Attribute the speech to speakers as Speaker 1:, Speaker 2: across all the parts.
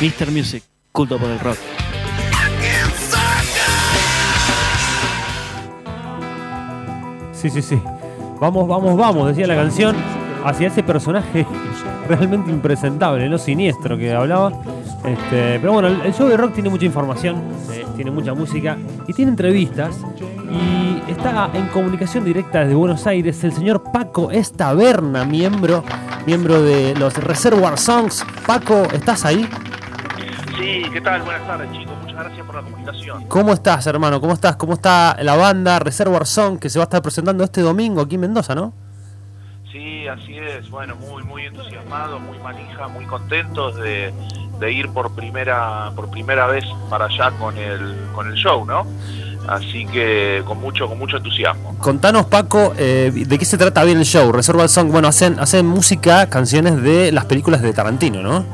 Speaker 1: Mr. Music, culto por el rock.
Speaker 2: Sí, sí, sí. Vamos, vamos, vamos, decía la canción, hacia ese personaje realmente impresentable, no siniestro que hablaba. Este, pero bueno, el, show de rock tiene mucha información, eh, tiene mucha música y tiene entrevistas. Y está en comunicación directa desde Buenos Aires el señor Paco Estaberna, miembro, miembro de los Reservoir Songs. Paco, ¿estás ahí?
Speaker 3: Sí, ¿qué tal? Buenas tardes, chicos. Muchas gracias por la comunicación.
Speaker 2: ¿Cómo estás, hermano? ¿Cómo estás? ¿Cómo está la banda Reservoir Song que se va a estar presentando este domingo aquí en Mendoza, no?
Speaker 3: Sí, así es. Bueno, muy, muy entusiasmados, muy manija, muy contentos de, de ir por primera, por primera vez para allá con el, con el show, ¿no? Así que con mucho, con mucho entusiasmo.
Speaker 2: Contanos, Paco, eh, de qué se trata bien el show. Reservoir Song, bueno, hacen, hacen música, canciones de las películas de Tarantino, ¿no?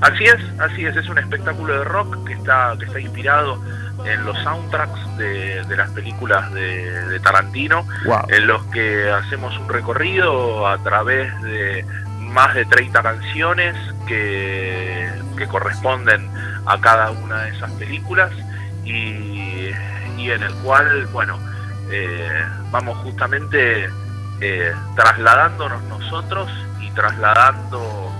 Speaker 3: Así es, así es, es un espectáculo de rock que está, que está inspirado en los soundtracks de, de las películas de, de Tarantino,
Speaker 2: Wow.
Speaker 3: en los que hacemos un recorrido a través de más de 30 canciones que, que corresponden a cada una de esas películas y, y en el cual, bueno, eh, vamos justamente eh, trasladándonos nosotros y trasladando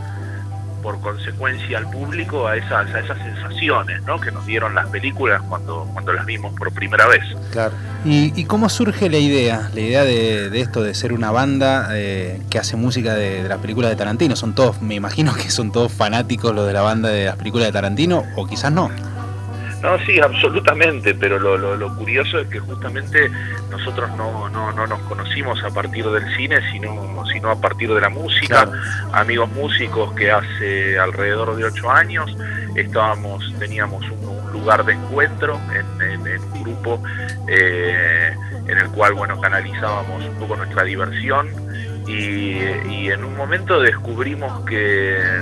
Speaker 3: por consecuencia al público a esas, a esas sensaciones ¿no? que nos dieron las películas cuando, cuando las vimos por primera vez.
Speaker 2: Claro.
Speaker 4: ¿Y, y cómo surge la idea? La idea de, de esto, de ser una banda eh, que hace música de, de las películas de Tarantino. Son todos, me imagino que son todos fanáticos los de la banda de las películas de Tarantino, o quizás no.
Speaker 3: No, sí, absolutamente, pero lo, lo, lo curioso es que justamente nosotros no, no, no nos conocimos a partir del cine, sino, sino a partir de la música.
Speaker 2: Claro.
Speaker 3: Amigos músicos que hace alrededor de ocho años estábamos, teníamos un, un lugar de encuentro en, en- en un grupo eh, en el cual bueno canalizábamos un poco nuestra diversión y, y en un momento descubrimos que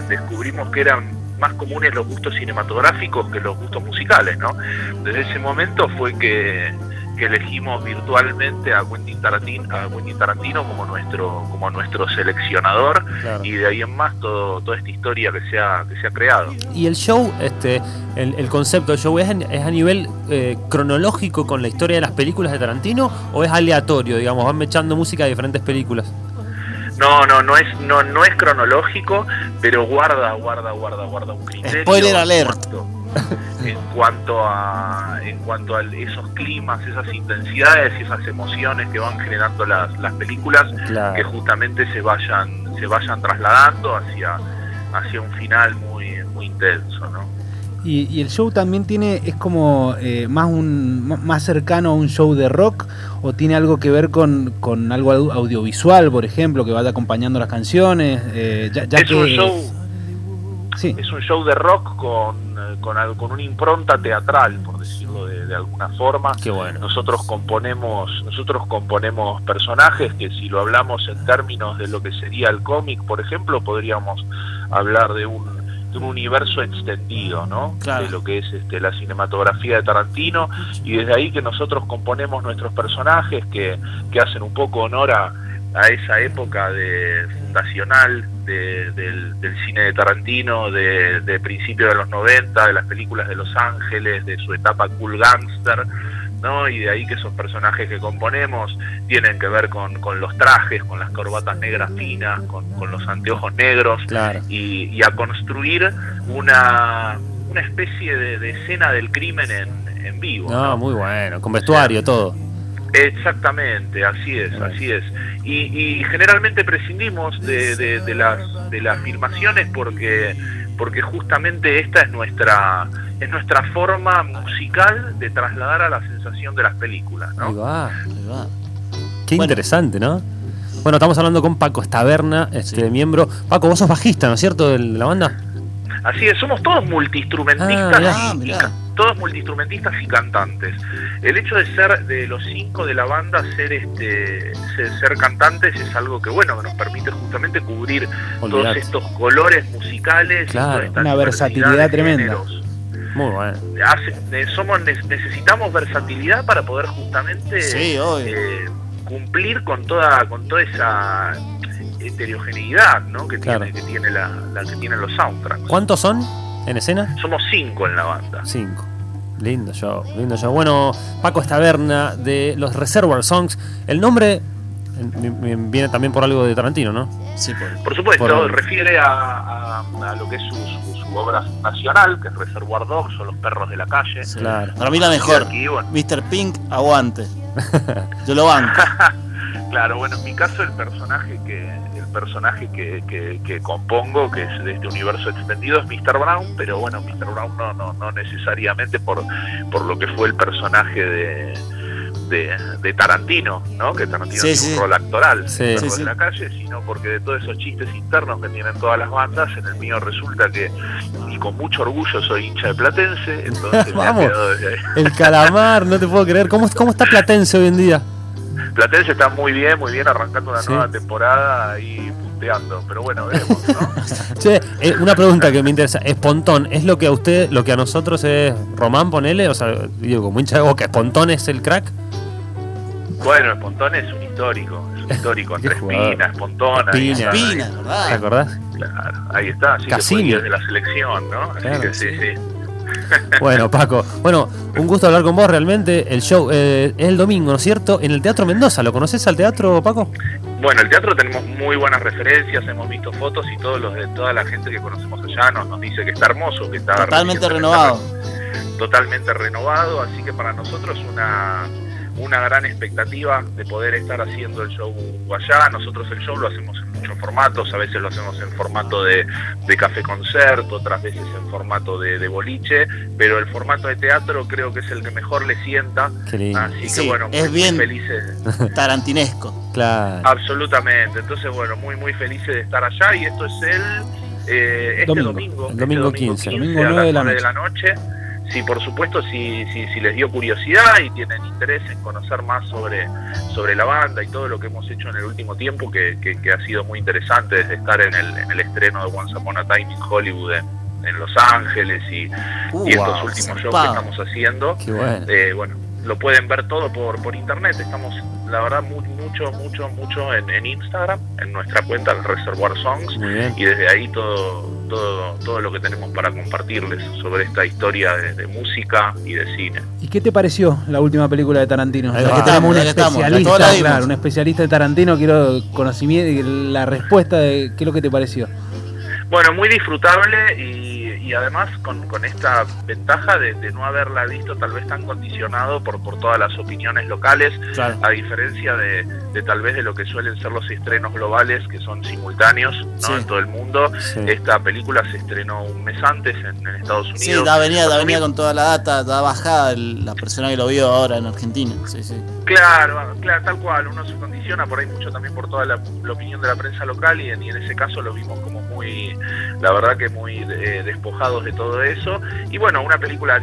Speaker 3: descubrimos que eran más comunes los gustos cinematográficos que los gustos musicales, ¿no? Desde ese momento fue que, que elegimos virtualmente a Quentin Tarantino, a Quentin Tarantino como nuestro como nuestro seleccionador
Speaker 2: Claro.
Speaker 3: y de ahí en más todo, toda esta historia que se ha, que se ha creado.
Speaker 2: Y el show, este, el, el concepto del show, ¿es, es a nivel eh, cronológico con la historia de las películas de Tarantino o es aleatorio, digamos, van echando música de diferentes películas?
Speaker 3: No, no, no es, no, no es cronológico, pero guarda, guarda, guarda, guarda un criterio.
Speaker 5: Spoiler
Speaker 3: en
Speaker 5: alert.
Speaker 3: cuanto- En cuanto a, en cuanto a esos climas, esas intensidades y esas emociones que van generando las, las películas, que justamente se vayan, se vayan trasladando hacia, hacia un final muy, muy intenso, ¿no?
Speaker 4: Y, y el show también tiene, es como eh, más un más cercano a un show de rock, o tiene algo que ver con, con algo au- audiovisual, por ejemplo, que vaya acompañando las canciones, eh, ya, ya
Speaker 3: es
Speaker 4: que
Speaker 3: un show
Speaker 4: sí,
Speaker 3: es un show de rock con, con, con una impronta teatral, por decirlo de, de alguna forma.
Speaker 2: Qué bueno.
Speaker 3: Nosotros componemos, nosotros componemos personajes que si lo hablamos en términos de lo que sería el cómic, por ejemplo, podríamos hablar de un, de un universo extendido, ¿no?
Speaker 5: Claro.
Speaker 3: De lo que es este, la cinematografía de Tarantino y desde ahí que nosotros componemos nuestros personajes que, que hacen un poco honor a, a esa época de fundacional de- del, del cine de Tarantino, de, de principios de los 90, de las películas de Los Ángeles, de su etapa cool gangster, ¿no? Y de ahí que esos personajes que componemos tienen que ver con, con los trajes, con las corbatas negras finas, con, con los anteojos negros,
Speaker 2: Claro.
Speaker 3: y, y a construir una, una especie de, de escena del crimen en, en vivo.
Speaker 2: No,
Speaker 3: ¿no?
Speaker 2: muy bueno, con vestuario, todo.
Speaker 3: Exactamente, así es, así es. Y, y generalmente prescindimos de, de- de las, de las filmaciones porque, porque justamente esta es nuestra, es nuestra forma musical de trasladar a la sensación de las películas.
Speaker 2: Ahí
Speaker 3: ¿no?
Speaker 2: va.
Speaker 5: Ahí va.
Speaker 2: Qué
Speaker 5: Bueno.
Speaker 2: interesante, ¿no? Bueno, estamos hablando con Paco Estaberna, este
Speaker 5: Sí.
Speaker 2: miembro. Paco, vos sos bajista, ¿no es cierto? De la banda.
Speaker 3: Así es, somos todos multiinstrumentistas,
Speaker 2: Ah, mirá.
Speaker 5: Ah,
Speaker 3: y- y
Speaker 5: mirá.
Speaker 3: todos multiinstrumentististas y cantantes. El hecho de ser de los cinco de la banda, ser este, ser, ser cantantes es algo que bueno, que nos permite justamente cubrir todos estos colores musicales, y
Speaker 2: Claro,
Speaker 3: esta
Speaker 4: una versatilidad tremenda.
Speaker 2: Muy bueno.
Speaker 3: Hace- eh, somos, ne- necesitamos versatilidad para poder justamente
Speaker 5: Sí, obvio.
Speaker 3: eh, cumplir con toda, con toda esa heterogeneidad ¿no? que,
Speaker 2: Claro.
Speaker 3: tiene, que, tiene la, la que tienen los soundtracks.
Speaker 2: ¿Cuántos son en escena?
Speaker 3: Somos cinco en la banda.
Speaker 2: Cinco. Lindo show, lindo show. Bueno, Paco Estaberna de los Reservoir Songs. El nombre viene también por algo de Tarantino, ¿no?
Speaker 5: Sí, por-
Speaker 3: Por supuesto,
Speaker 2: Por-
Speaker 3: refiere a, a- a lo que es su, su- su obra nacional, que es Reservoir Dogs o Los Perros de la Calle.
Speaker 5: sí.
Speaker 2: Claro.
Speaker 5: Para mí la mejor.
Speaker 3: Aquí, bueno,
Speaker 5: Mr. Pink, aguante. Yo lo banco.
Speaker 3: Claro, bueno, en mi caso el personaje que el personaje que, que- que compongo, que es de este universo extendido, es Mr. Brown, pero bueno, Mr. Brown no, no, no necesariamente por, por lo que fue el personaje de, de, de Tarantino, ¿no? Que Tarantino
Speaker 5: Sí, sí.
Speaker 3: un rol actoral
Speaker 2: Sí.
Speaker 5: sí.
Speaker 3: de la calle, sino porque de todos esos chistes internos que tienen todas las bandas, en el mío resulta que, y con mucho orgullo, soy hincha de Platense, entonces
Speaker 2: Vamos. El calamar, no te puedo creer. ¿Cómo, cómo está Platense hoy en día?
Speaker 3: Platense está muy bien, muy bien, arrancando una nueva temporada y punteando, pero bueno, veremos, ¿no?
Speaker 2: Che, eh, una pregunta que me interesa. ¿Espontón es lo que a usted, lo que a nosotros es Román, ponele? O sea, digo, como hincha de boca, ¿Espontón es el crack?
Speaker 3: Bueno, Espontón es un histórico, es un histórico,
Speaker 2: Qué
Speaker 3: entre
Speaker 2: jugador.
Speaker 3: Espina, Espontón, ahí
Speaker 2: Espina.
Speaker 3: está,
Speaker 5: Espina,
Speaker 3: ahí-
Speaker 2: ¿Te
Speaker 5: ¿verdad?
Speaker 2: acordás?
Speaker 3: claro, ahí está, sí que
Speaker 2: Cassini.
Speaker 3: fue 10 de la selección, ¿no? Así
Speaker 2: Claro,
Speaker 3: que sí, sí.
Speaker 2: Bueno, Paco, bueno, un gusto hablar con vos realmente. El show eh, es el domingo, ¿no es cierto? En el Teatro Mendoza. ¿Lo conoces al teatro, Paco?
Speaker 3: Bueno, el teatro tenemos muy buenas referencias, hemos visto fotos y todos los de toda la gente que conocemos allá nos, nos dice que está hermoso, que está
Speaker 5: Totalmente renovado.
Speaker 3: totalmente renovado, así que para nosotros una, una gran expectativa de poder estar haciendo el show allá. Nosotros el show lo hacemos en muchos formatos, a veces lo hacemos en formato de, de café concierto, otras veces en formato de, de boliche, pero el formato de teatro creo que es el que mejor le sienta,
Speaker 2: lindo.
Speaker 3: así que
Speaker 5: Sí,
Speaker 3: bueno, muy,
Speaker 5: es
Speaker 3: muy
Speaker 5: bien.
Speaker 3: felices.
Speaker 5: Tarantinesco.
Speaker 2: Claro.
Speaker 3: Absolutamente, entonces bueno, muy muy felices de estar allá y esto es el eh, este
Speaker 4: Domingo.
Speaker 3: domingo,
Speaker 2: El
Speaker 3: este
Speaker 2: domingo 15.
Speaker 4: Domingo
Speaker 3: a
Speaker 4: 9
Speaker 3: las
Speaker 4: de la
Speaker 3: 9 de la noche. Sí, por supuesto, si, si, si les dio curiosidad y tienen interés en conocer más sobre, sobre la banda y todo lo que hemos hecho en el último tiempo, que, que- que ha sido muy interesante desde estar en el, en el estreno de Once Upon a Time in Hollywood en, en Los Ángeles y,
Speaker 5: Uh,
Speaker 3: y estos
Speaker 5: wow,
Speaker 3: últimos shows que estamos haciendo.
Speaker 2: Qué bueno.
Speaker 3: Eh, bueno, lo pueden ver todo por, por internet. Estamos, la verdad, mu- mucho, mucho, mucho en, en Instagram, en nuestra cuenta, el Reservoir Songs,
Speaker 2: Muy
Speaker 3: y desde ahí todo, todo, todo lo que tenemos para compartirles sobre esta historia de, de música y de cine.
Speaker 4: ¿Y qué te pareció la última película de Tarantino?
Speaker 2: Va.
Speaker 4: que tenemos un especialista,
Speaker 5: la
Speaker 4: claro, un especialista de Tarantino, quiero conocimiento, la respuesta de qué es lo que te pareció.
Speaker 3: Bueno, muy disfrutable y, y además con, con esta ventaja de, de no haberla visto tal vez tan condicionado por, por todas las opiniones locales,
Speaker 5: Claro.
Speaker 3: a diferencia de, de tal vez de lo que suelen ser los estrenos globales que son simultáneos ¿no?
Speaker 5: Sí.
Speaker 3: en todo el mundo.
Speaker 2: Sí.
Speaker 3: Esta película se estrenó un mes antes en, en Estados Unidos.
Speaker 5: Sí, da venía, da venía con toda la data, da bajada el- la persona que lo vio ahora en Argentina. Sí, sí.
Speaker 3: Claro, claro, tal cual, uno se condiciona por ahí mucho también por toda la, la opinión de la prensa local y en, y en ese caso lo vimos como muy, la verdad que muy eh, de todo eso. Y bueno, una película